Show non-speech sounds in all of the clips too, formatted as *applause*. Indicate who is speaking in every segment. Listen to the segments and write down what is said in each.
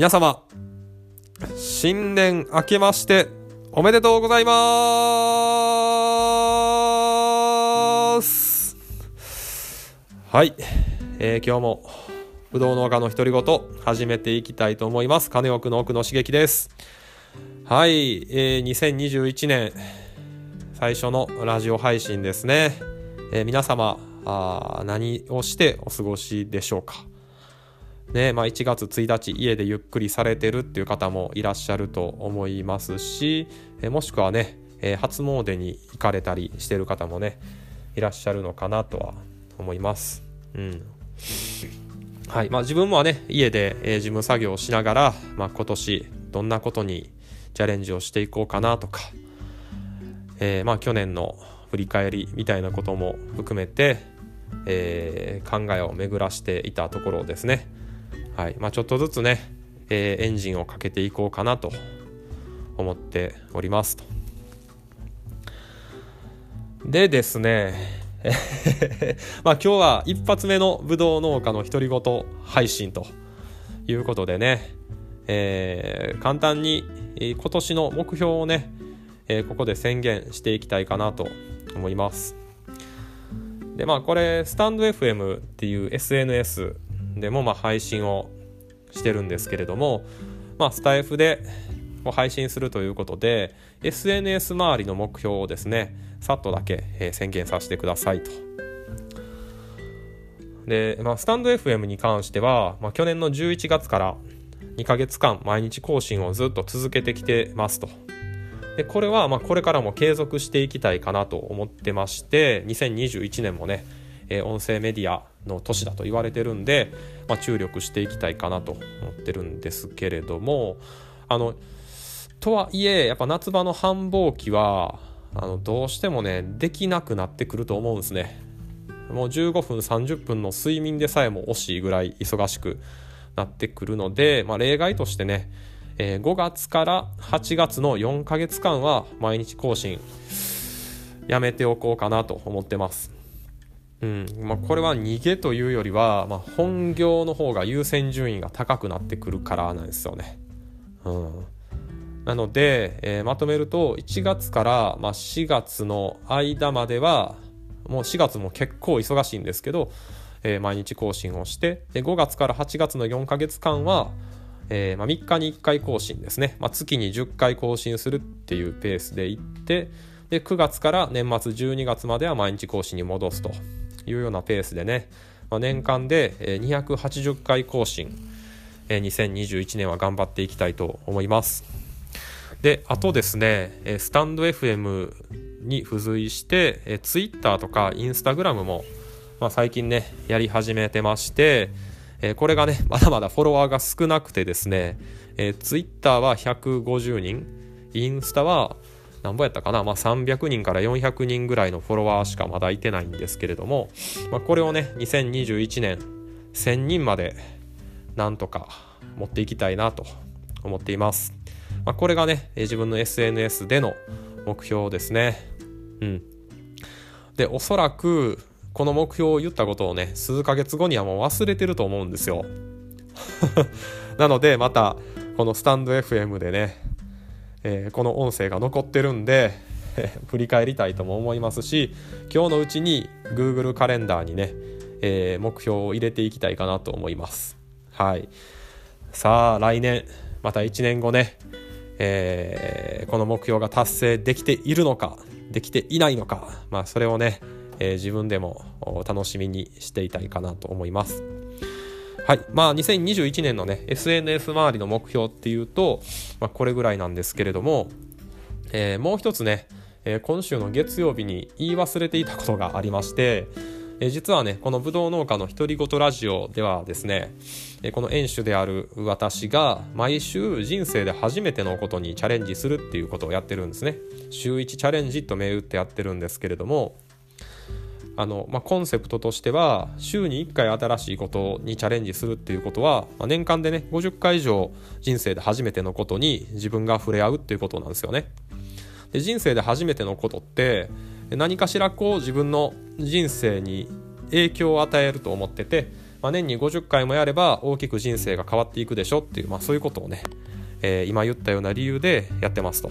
Speaker 1: 皆様、新年明けましておめでとうございますはい、えー、今日もぶどう農家の独り言始めていきたいと思います。金奥の奥の刺激です。はい、えー、2021年最初のラジオ配信ですね。えー、皆様あ、何をしてお過ごしでしょうか？ねまあ、1月1日家でゆっくりされてるっていう方もいらっしゃると思いますし、えもしくはね、え、初詣に行かれたりしてる方もねいらっしゃるのかなとは思います。うんはいまあ、自分もね家で、え、事務作業をしながら、まあ、今年どんなことにチャレンジをしていこうかなとか、えー、まあ、去年の振り返りみたいなことも含めて、えー、考えを巡らしていたところですね。はいまあ、ちょっとずつね、えー、エンジンをかけていこうかなと思っておりますと。でですね *laughs* まあ今日は一発目のぶどう農家の独り言配信ということでね、えー、簡単に今年の目標をね、えー、ここで宣言していきたいかなと思います。でまあこれスタンド FM っていう SNS でもまあ配信をしてるんですけれども、まあ、スタイフで配信するということで SNS 周りの目標をですねさっとだけ、え宣言させてくださいと。で、まあ、スタンド FM に関しては、まあ、去年の11月から2ヶ月間毎日更新をずっと続けてきてますと。でこれはまあこれからも継続していきたいかなと思ってまして2021年もね、えー、音声メディアの年だと言われてるんで、まあ、注力していきたいかなと思ってるんですけれどもあのとはいえやっぱ夏場の繁忙期はあのどうしてもねできなくなってくると思うんですね。もう15分30分の睡眠でさえも惜しいぐらい忙しくなってくるので、まあ、例外としてね、えー、5月から8月の4ヶ月間は毎日更新やめておこうかなと思ってます。うん。まあ、これは逃げというよりは、まあ、本業の方が優先順位が高くなってくるからなんですよね。うん、なので、えー、まとめると1月から、まあ、4月の間まではもう4月も結構忙しいんですけど、えー、毎日更新をしてで5月から8月の4ヶ月間は、えーまあ、3日に1回更新ですね、まあ、月に10回更新するっていうペースでいってで9月から年末12月までは毎日更新に戻すと。いうようなペースでね、まあ、年間で280回更新2021年は頑張っていきたいと思います。であとですねスタンド FM に付随してツイッターとかインスタグラムも、まあ、最近ねやり始めてましてこれがねまだまだフォロワーが少なくてですねツイッターは150人インスタはなんぼやったかな、まあ、300人から400人ぐらいのフォロワーしかまだいてないんですけれども、まあ、これをね2021年1000人までなんとか持っていきたいなと思っています、まあ、これがね自分の SNS での目標ですね。うん。でおそらくこの目標を言ったことをね数ヶ月後にはもう忘れてると思うんですよ。*laughs* なのでまたこのスタンド FM でねえー、この音声が残ってるんで *laughs* 振り返りたいとも思いますし今日のうちに Google カレンダーにね、えー、目標を入れていきたいかなと思います。はい。さあ来年また1年後ね、えー、この目標が達成できているのかできていないのかまあそれをね、え、自分でも楽しみにしていたいかなと思います。はい。まあ、2021年のね、SNS 周りの目標っていうと、まあ、これぐらいなんですけれども、えー、もう一つね、えー、今週の月曜日に言い忘れていたことがありまして、えー、実はね、このぶどう農家の独り言ラジオではですね、えこの園主である私が毎週人生で初めてのことにチャレンジするっていうことをやってるんですね。週1チャレンジと銘打ってやってるんですけれども、あの、まあ、コンセプトとしては週に1回新しいことにチャレンジするっていうことは、まあ、年間でね50回以上人生で初めてのことに自分が触れ合うっていうことなんですよね。で人生で初めてのことって何かしらこう自分の人生に影響を与えると思っててまあ、年に50回もやれば大きく人生が変わっていくでしょっていう、まあ、そういうことをね、えー、今言ったような理由でやってますと。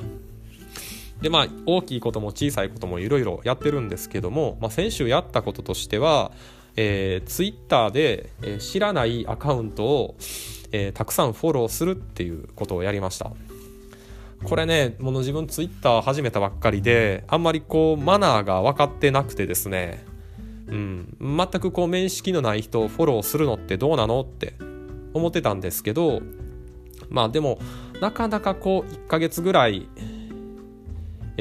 Speaker 1: でまあ大きいことも小さいこともいろいろやってるんですけども、まあ、先週やったこととしては、えー、ツイッターで、えー、知らないアカウントを、えー、たくさんフォローするっていうことをやりました。これねもの自分ツイッター始めたばっかりであんまりこうマナーが分かってなくてですね。うん、全くこう面識のない人をフォローするのってどうなのって思ってたんですけどまあでもなかなかこう1ヶ月ぐらい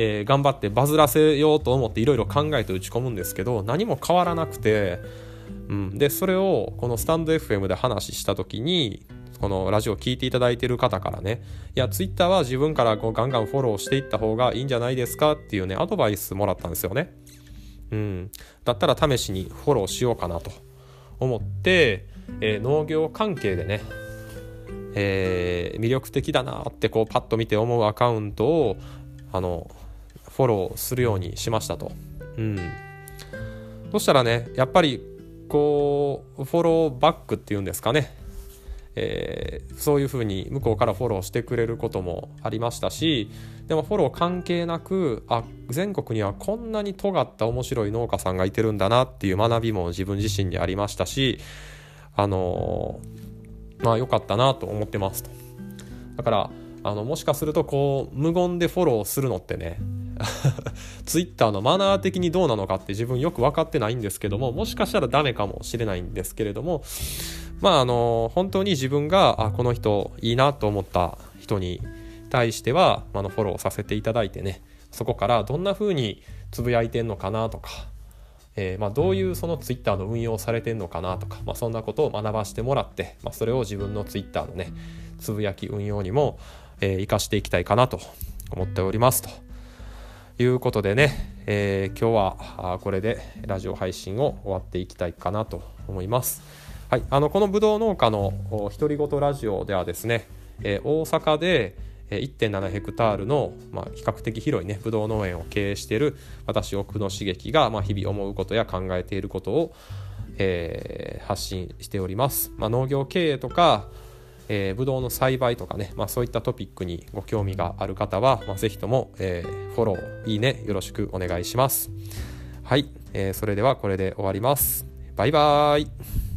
Speaker 1: えー、頑張ってバズらせようと思っていろいろ考えて打ち込むんですけど何も変わらなくて、うん、でそれをこのスタンド FM で話した時にこのラジオを聴いていただいてる方からねいやツイッターは自分からこうガンガンフォローしていった方がいいんじゃないですかっていうねアドバイスもらったんですよね。うん、だったら試しにフォローしようかなと思って、えー、農業関係でね、えー、魅力的だなってこうパッと見て思うアカウントをあのフォローするようにしましたと。うん。そしたらね、やっぱりこう、フォローバックっていうんですかね。えー、そういうふうに向こうからフォローしてくれることもありましたしでもフォロー関係なくあ全国にはこんなに尖った面白い農家さんがいてるんだなっていう学びも自分自身にありましたしあのー、まあ良かったなと思ってますとだからあのもしかするとこう無言でフォローするのってねツイッターのマナー的にどうなのかって自分よく分かってないんですけどももしかしたらダメかもしれないんですけれどもまああの本当に自分があこの人いいなと思った人に対してはあのフォローさせていただいてねそこからどんな風につぶやいてんのかなとか、えー、まあ、どういうそのツイッターの運用されてんのかなとか、まあ、そんなことを学ばせてもらって、まあ、それを自分のツイッターのねつぶやき運用にも、えー、生かしていきたいかなと思っておりますと。いうことでね、えー、今日はこれでラジオ配信を終わっていきたいかなと思います。はい、あのこのぶどう農家の独り言ラジオではですね、えー、大阪で1.7ヘクタールの、まあ、比較的広いねぶどう農園を経営している私奥野茂樹が、まあ、日々思うことや考えていることを、えー、発信しております。まあ、農業経営とかえー、ブドウの栽培とかね、まあ、そういったトピックにご興味がある方は、まあ、ぜひとも、えー、フォロー、いいね、よろしくお願いします。はい、えー、それではこれで終わります。バイバーイ。